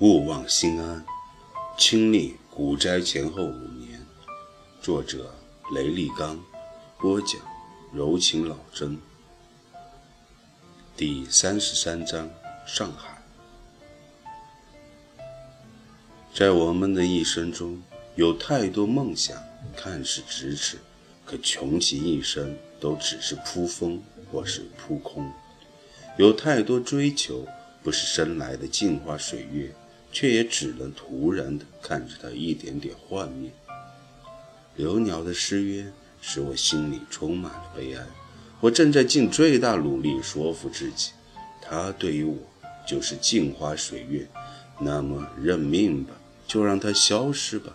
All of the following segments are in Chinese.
勿忘心安，亲历古斋前后五年。作者：雷立刚，播讲：柔情老真。第三十三章：上海。在我们的一生中，有太多梦想，看似咫尺，可穷其一生，都只是扑风或是扑空。有太多追求，不是生来的镜花水月。却也只能突然地看着他一点点幻灭。刘鸟的失约使我心里充满了悲哀。我正在尽最大努力说服自己，他对于我就是镜花水月，那么认命吧，就让他消失吧。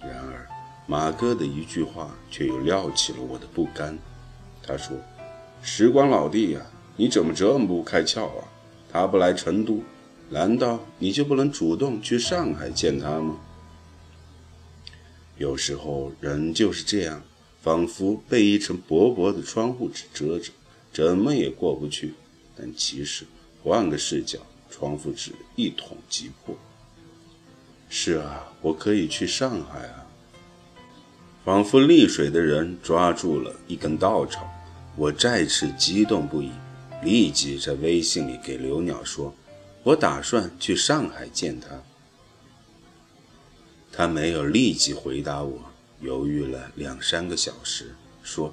然而，马哥的一句话却又撩起了我的不甘。他说：“时光老弟呀，你怎么这么不开窍啊？他不来成都。”难道你就不能主动去上海见他吗？有时候人就是这样，仿佛被一层薄薄的窗户纸遮着，怎么也过不去。但其实换个视角，窗户纸一捅即破。是啊，我可以去上海啊！仿佛溺水的人抓住了一根稻草，我再次激动不已，立即在微信里给刘鸟说。我打算去上海见他。他没有立即回答我，犹豫了两三个小时，说：“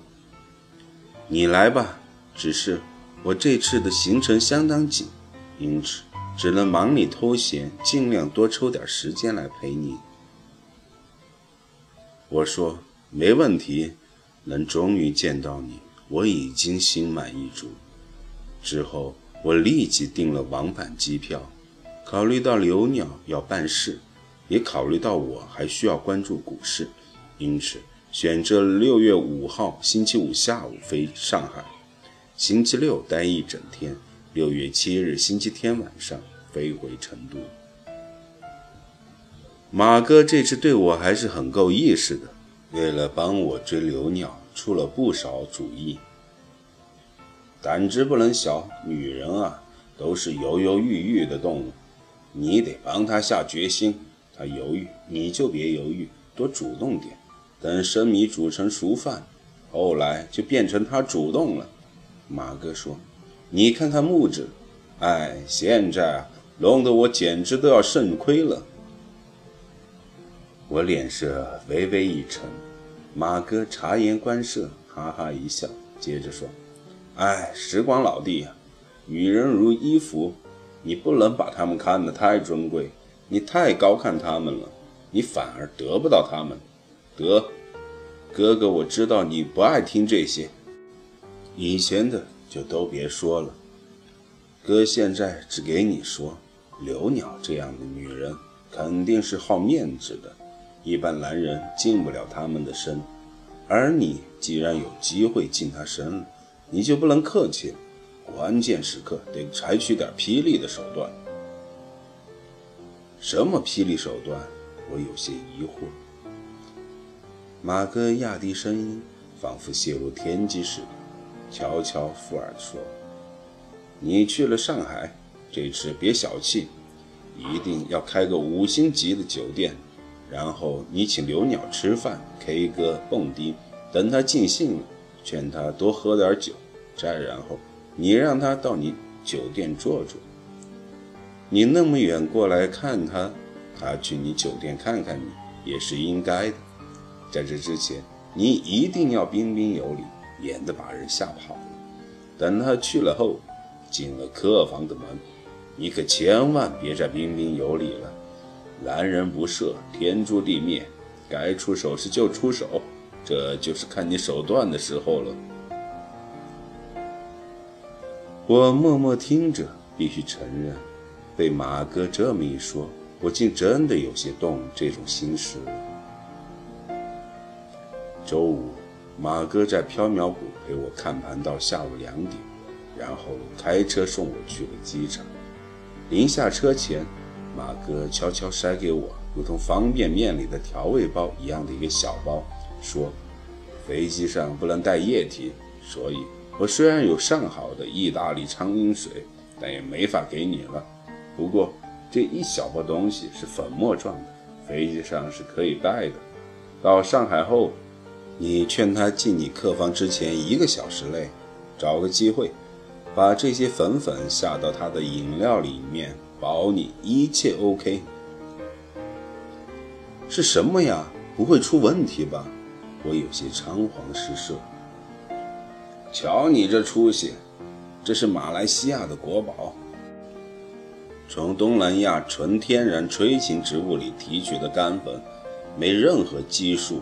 你来吧，只是我这次的行程相当紧，因此只能忙里偷闲，尽量多抽点时间来陪你。”我说：“没问题，能终于见到你，我已经心满意足。”之后。我立即订了往返机票，考虑到刘鸟要办事，也考虑到我还需要关注股市，因此选择六月五号星期五下午飞上海，星期六待一整天，六月七日星期天晚上飞回成都。马哥这次对我还是很够意思的，为了帮我追刘鸟，出了不少主意。胆子不能小，女人啊都是犹犹豫豫的动物，你得帮她下决心。她犹豫，你就别犹豫，多主动点。等生米煮成熟饭，后来就变成她主动了。马哥说：“你看看木子，哎，现在啊，弄得我简直都要肾亏了。”我脸色微微一沉，马哥察言观色，哈哈一笑，接着说。哎，时光老弟，女人如衣服，你不能把她们看得太尊贵，你太高看她们了，你反而得不到她们。得，哥哥，我知道你不爱听这些，以前的就都别说了。哥现在只给你说，刘鸟这样的女人肯定是好面子的，一般男人近不了她们的身，而你既然有机会近她身了。你就不能客气，关键时刻得采取点霹雳的手段。什么霹雳手段？我有些疑惑。马哥压低声音，仿佛泄露天机似的，悄悄附耳说：“你去了上海，这次别小气，一定要开个五星级的酒店，然后你请刘鸟吃饭、K 歌、蹦迪，等他尽兴了。”劝他多喝点酒，再然后你让他到你酒店坐坐。你那么远过来看他，他去你酒店看看你也是应该的。在这之前，你一定要彬彬有礼，免得把人吓跑了。等他去了后，进了客房的门，你可千万别再彬彬有礼了。男人不赦，天诛地灭，该出手时就出手。这就是看你手段的时候了。我默默听着，必须承认，被马哥这么一说，我竟真的有些动这种心思了。周五，马哥在缥缈谷陪我看盘到下午两点，然后开车送我去了机场。临下车前，马哥悄悄塞给我如同方便面里的调味包一样的一个小包。说，飞机上不能带液体，所以我虽然有上好的意大利苍蝇水，但也没法给你了。不过这一小包东西是粉末状的，飞机上是可以带的。到上海后，你劝他进你客房之前一个小时内，找个机会，把这些粉粉下到他的饮料里面，保你一切 OK。是什么呀？不会出问题吧？我有些仓皇失色。瞧你这出息，这是马来西亚的国宝，从东南亚纯天然锥形植物里提取的干粉，没任何激素，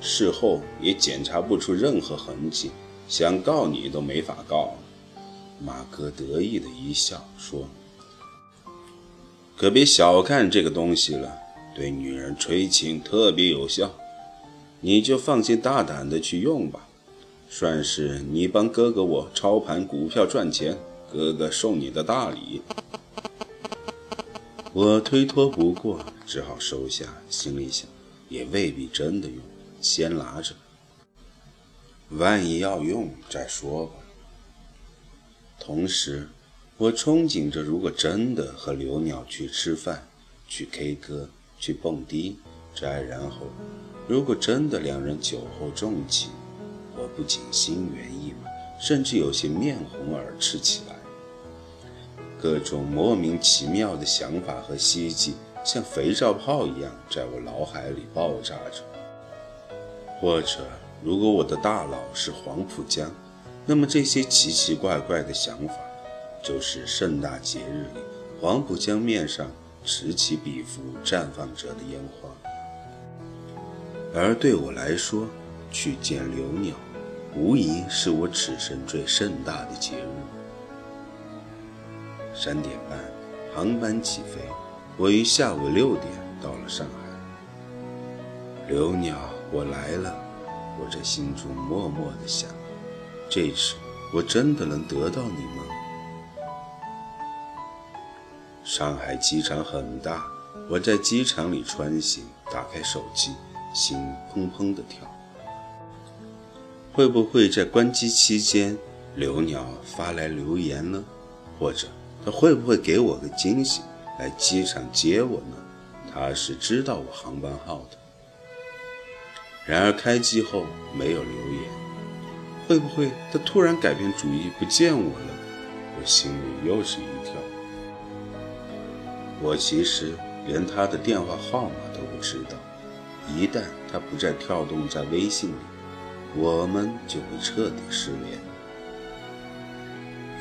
事后也检查不出任何痕迹，想告你都没法告。马哥得意的一笑说：“可别小看这个东西了。”对女人催情特别有效，你就放心大胆的去用吧，算是你帮哥哥我操盘股票赚钱，哥哥送你的大礼。我推脱不过，只好收下，心里想，也未必真的用，先拿着，万一要用再说吧。同时，我憧憬着，如果真的和刘鸟去吃饭，去 K 歌。去蹦迪，再然后，如果真的两人酒后重情，我不仅心猿意马，甚至有些面红耳赤起来。各种莫名其妙的想法和希冀，像肥皂泡一样在我脑海里爆炸着。或者，如果我的大脑是黄浦江，那么这些奇奇怪怪的想法，就是盛大节日里黄浦江面上。此起彼伏绽放着的烟花，而对我来说，去见刘鸟，无疑是我此生最盛大的节日。三点半，航班起飞，我于下午六点到了上海。刘鸟，我来了，我在心中默默地想：这次我真的能得到你吗？上海机场很大，我在机场里穿行，打开手机，心砰砰地跳。会不会在关机期间，刘鸟发来留言呢？或者他会不会给我个惊喜，来机场接我呢？他是知道我航班号的。然而开机后没有留言，会不会他突然改变主意不见我了？我心里又是一跳。我其实连他的电话号码都不知道，一旦他不再跳动在微信里，我们就会彻底失联。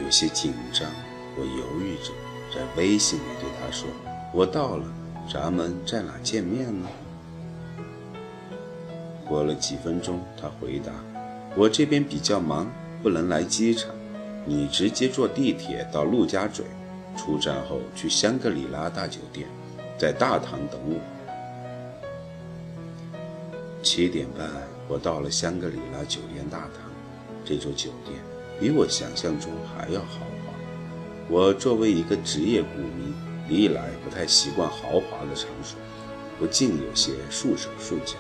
有些紧张，我犹豫着，在微信里对他说：“我到了，咱们在哪见面呢？”过了几分钟，他回答：“我这边比较忙，不能来机场，你直接坐地铁到陆家嘴。”出站后去香格里拉大酒店，在大堂等我。七点半，我到了香格里拉酒店大堂。这座酒店比我想象中还要豪华。我作为一个职业股民，历来不太习惯豪华的场所，不禁有些束手束脚。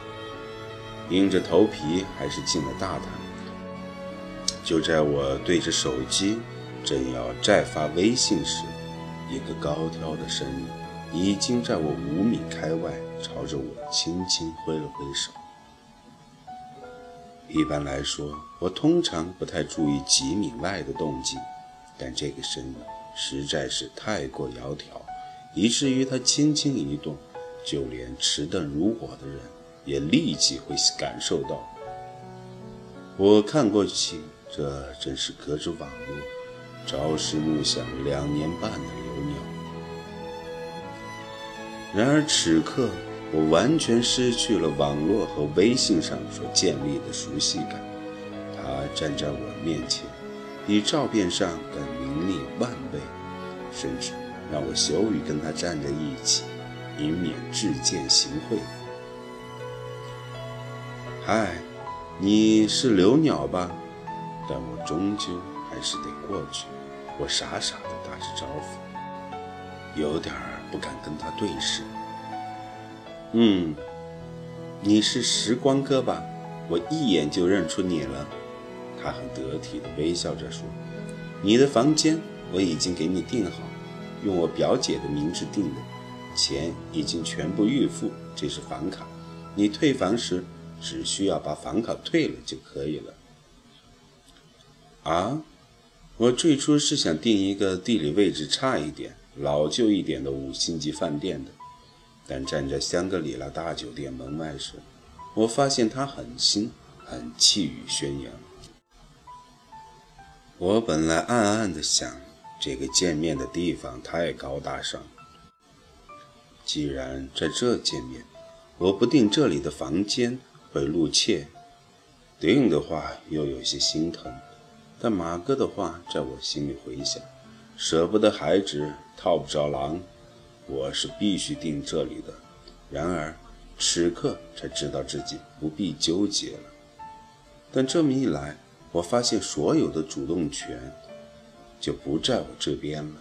硬着头皮还是进了大堂。就在我对着手机，正要再发微信时，一个高挑的身影，已经在我五米开外，朝着我轻轻挥了挥手。一般来说，我通常不太注意几米外的动静，但这个身影实在是太过窈窕，以至于他轻轻一动，就连迟钝如我的人也立即会感受到。我看过去，这真是隔着网络。朝思暮想两年半的留鸟，然而此刻我完全失去了网络和微信上所建立的熟悉感。他站在我面前，比照片上更明丽万倍，甚至让我羞于跟他站在一起，以免自见行贿。嗨，你是留鸟吧？但我终究还是得过去。我傻傻的打着招呼，有点不敢跟他对视。嗯，你是时光哥吧？我一眼就认出你了。他很得体的微笑着说：“你的房间我已经给你订好，用我表姐的名字订的，钱已经全部预付，这是房卡。你退房时只需要把房卡退了就可以了。啊，我最初是想订一个地理位置差一点、老旧一点的五星级饭店的，但站在香格里拉大酒店门外时，我发现他很新，很气宇轩扬。我本来暗暗的想，这个见面的地方太高大上。既然在这见面，我不定这里的房间会露怯，定的话又有些心疼。但马哥的话在我心里回响，舍不得孩子套不着狼，我是必须订这里的。然而此刻才知道自己不必纠结了。但这么一来，我发现所有的主动权就不在我这边了。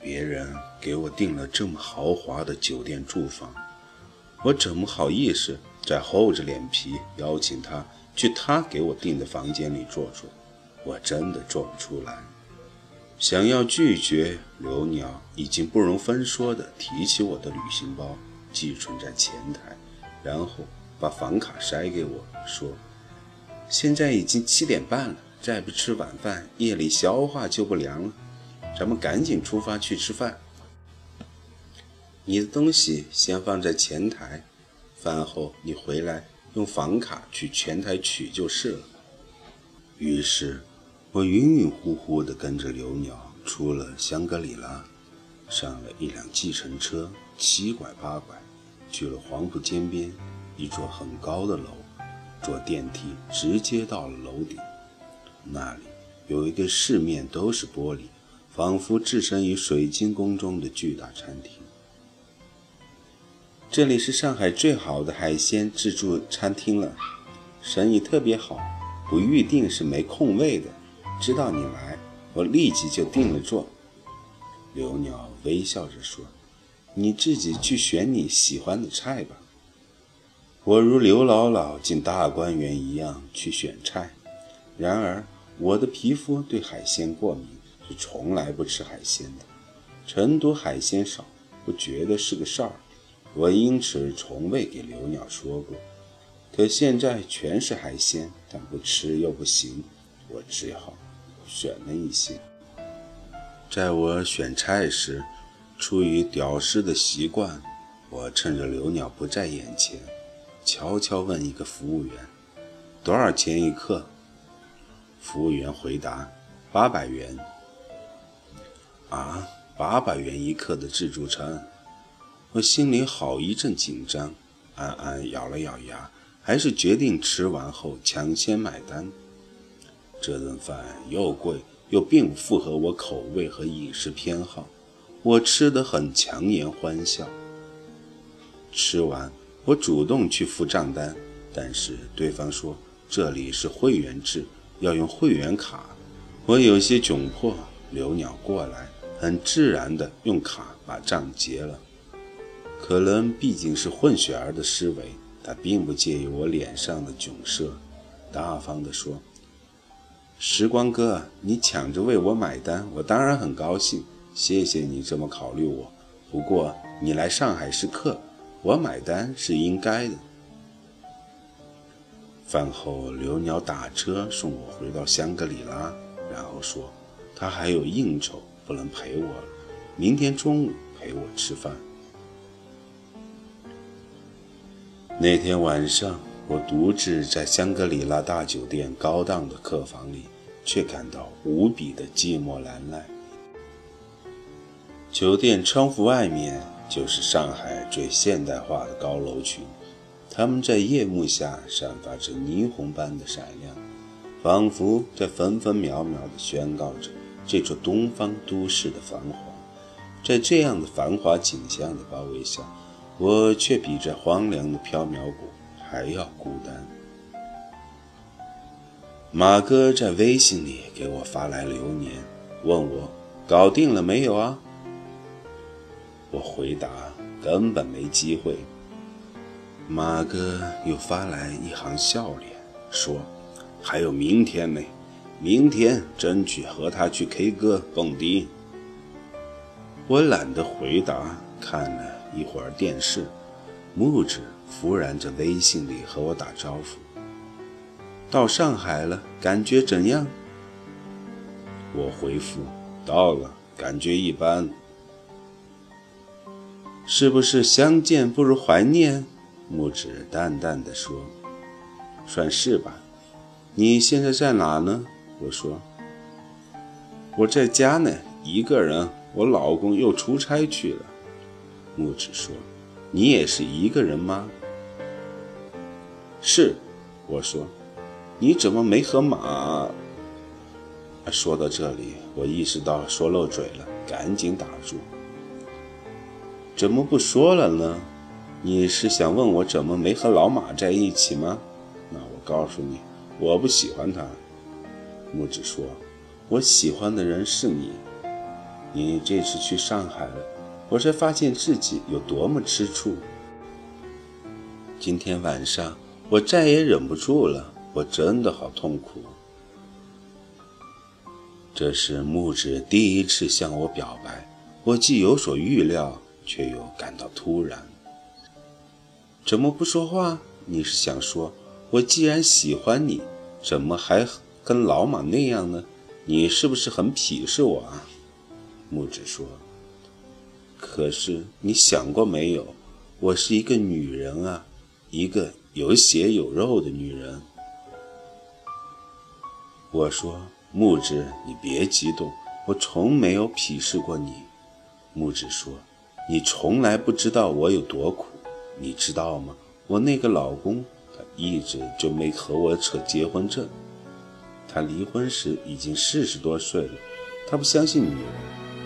别人给我订了这么豪华的酒店住房，我怎么好意思再厚着脸皮邀请他去他给我订的房间里坐坐？我真的做不出来。想要拒绝，刘鸟已经不容分说地提起我的旅行包，寄存在前台，然后把房卡塞给我，说。现在已经七点半了，再不吃晚饭，夜里消化就不良了。咱们赶紧出发去吃饭。你的东西先放在前台，饭后你回来用房卡去前台取就是了。于是，我晕晕乎乎地跟着刘鸟出了香格里拉，上了一辆计程车，七拐八拐，去了黄浦江边一座很高的楼。坐电梯直接到了楼顶，那里有一个四面都是玻璃，仿佛置身于水晶宫中的巨大餐厅。这里是上海最好的海鲜自助餐厅了，生意特别好，不预定是没空位的。知道你来，我立即就定了座。刘鸟微笑着说：“你自己去选你喜欢的菜吧。”我如刘姥姥进大观园一样去选菜，然而我的皮肤对海鲜过敏，是从来不吃海鲜的。成都海鲜少，不觉得是个事儿，我因此从未给刘鸟说过。可现在全是海鲜，但不吃又不行，我只好选了一些。在我选菜时，出于屌丝的习惯，我趁着刘鸟不在眼前。悄悄问一个服务员：“多少钱一克？”服务员回答：“八百元。”啊，八百元一克的自助餐，我心里好一阵紧张，暗暗咬了咬牙，还是决定吃完后抢先买单。这顿饭又贵又并不符合我口味和饮食偏好，我吃得很强颜欢笑。吃完。我主动去付账单，但是对方说这里是会员制，要用会员卡。我有些窘迫，留鸟过来，很自然地用卡把账结了。可能毕竟是混血儿的思维，他并不介意我脸上的窘色，大方地说：“时光哥，你抢着为我买单，我当然很高兴，谢谢你这么考虑我。不过你来上海是客。”我买单是应该的。饭后，刘鸟打车送我回到香格里拉，然后说他还有应酬，不能陪我了，明天中午陪我吃饭。那天晚上，我独自在香格里拉大酒店高档的客房里，却感到无比的寂寞难耐。酒店窗户外面。就是上海最现代化的高楼群，它们在夜幕下散发着霓虹般的闪亮，仿佛在分分秒秒地宣告着这座东方都市的繁华。在这样的繁华景象的包围下，我却比这荒凉的缥缈谷还要孤单。马哥在微信里给我发来留言，问我搞定了没有啊？我回答：“根本没机会。”马哥又发来一行笑脸，说：“还有明天呢，明天争取和他去 K 歌蹦迪。”我懒得回答，看了一会儿电视，木子忽然在微信里和我打招呼：“到上海了，感觉怎样？”我回复：“到了，感觉一般。”是不是相见不如怀念？木子淡淡的说：“算是吧。”你现在在哪呢？我说：“我在家呢，一个人。我老公又出差去了。”木子说：“你也是一个人吗？”是，我说：“你怎么没和马？”说到这里，我意识到说漏嘴了，赶紧打住。怎么不说了呢？你是想问我怎么没和老马在一起吗？那我告诉你，我不喜欢他。木子说：“我喜欢的人是你。你这次去上海了，我才发现自己有多么吃醋。今天晚上我再也忍不住了，我真的好痛苦。”这是木子第一次向我表白，我既有所预料。却又感到突然，怎么不说话？你是想说，我既然喜欢你，怎么还跟老马那样呢？你是不是很鄙视我啊？木子说。可是你想过没有，我是一个女人啊，一个有血有肉的女人。我说，木子，你别激动，我从没有鄙视过你。木子说。你从来不知道我有多苦，你知道吗？我那个老公，他一直就没和我扯结婚证。他离婚时已经四十多岁了，他不相信女人，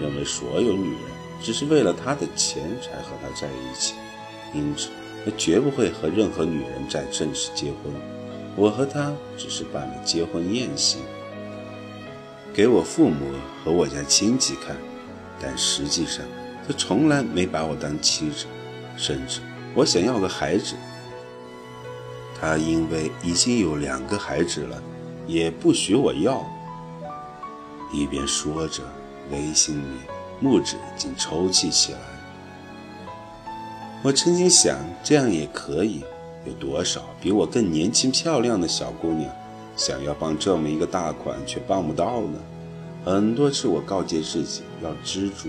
认为所有女人只是为了他的钱才和他在一起，因此他绝不会和任何女人再正式结婚。我和他只是办了结婚宴席，给我父母和我家亲戚看，但实际上。他从来没把我当妻子，甚至我想要个孩子，他因为已经有两个孩子了，也不许我要。一边说着，微信里木子竟抽泣起来。我曾经想，这样也可以。有多少比我更年轻漂亮的小姑娘，想要帮这么一个大款，却帮不到呢？很多次我告诫自己要知足，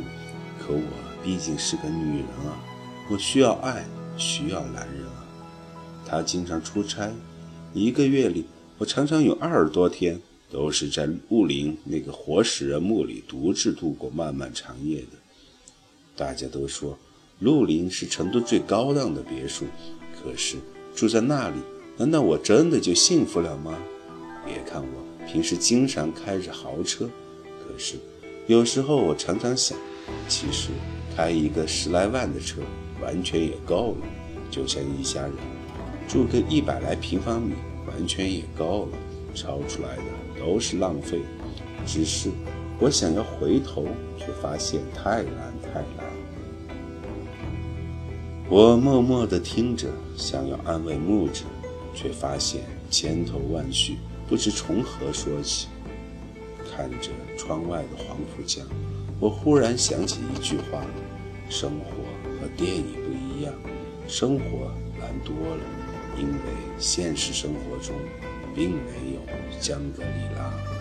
可我。毕竟是个女人啊，我需要爱，需要男人啊。他经常出差，一个月里，我常常有二十多天都是在雾林那个活死人墓里独自度过漫漫长夜的。大家都说，鹿林是成都最高档的别墅，可是住在那里，难道我真的就幸福了吗？别看我平时经常开着豪车，可是有时候我常常想，其实。开一个十来万的车，完全也够了。就像一家人住个一百来平方米，完全也够了。超出来的都是浪费。只是我想要回头，却发现太难太难。我默默地听着，想要安慰木子，却发现千头万绪，不知从何说起。看着窗外的黄浦江。我忽然想起一句话：生活和电影不一样，生活难多了，因为现实生活中并没有香格里拉。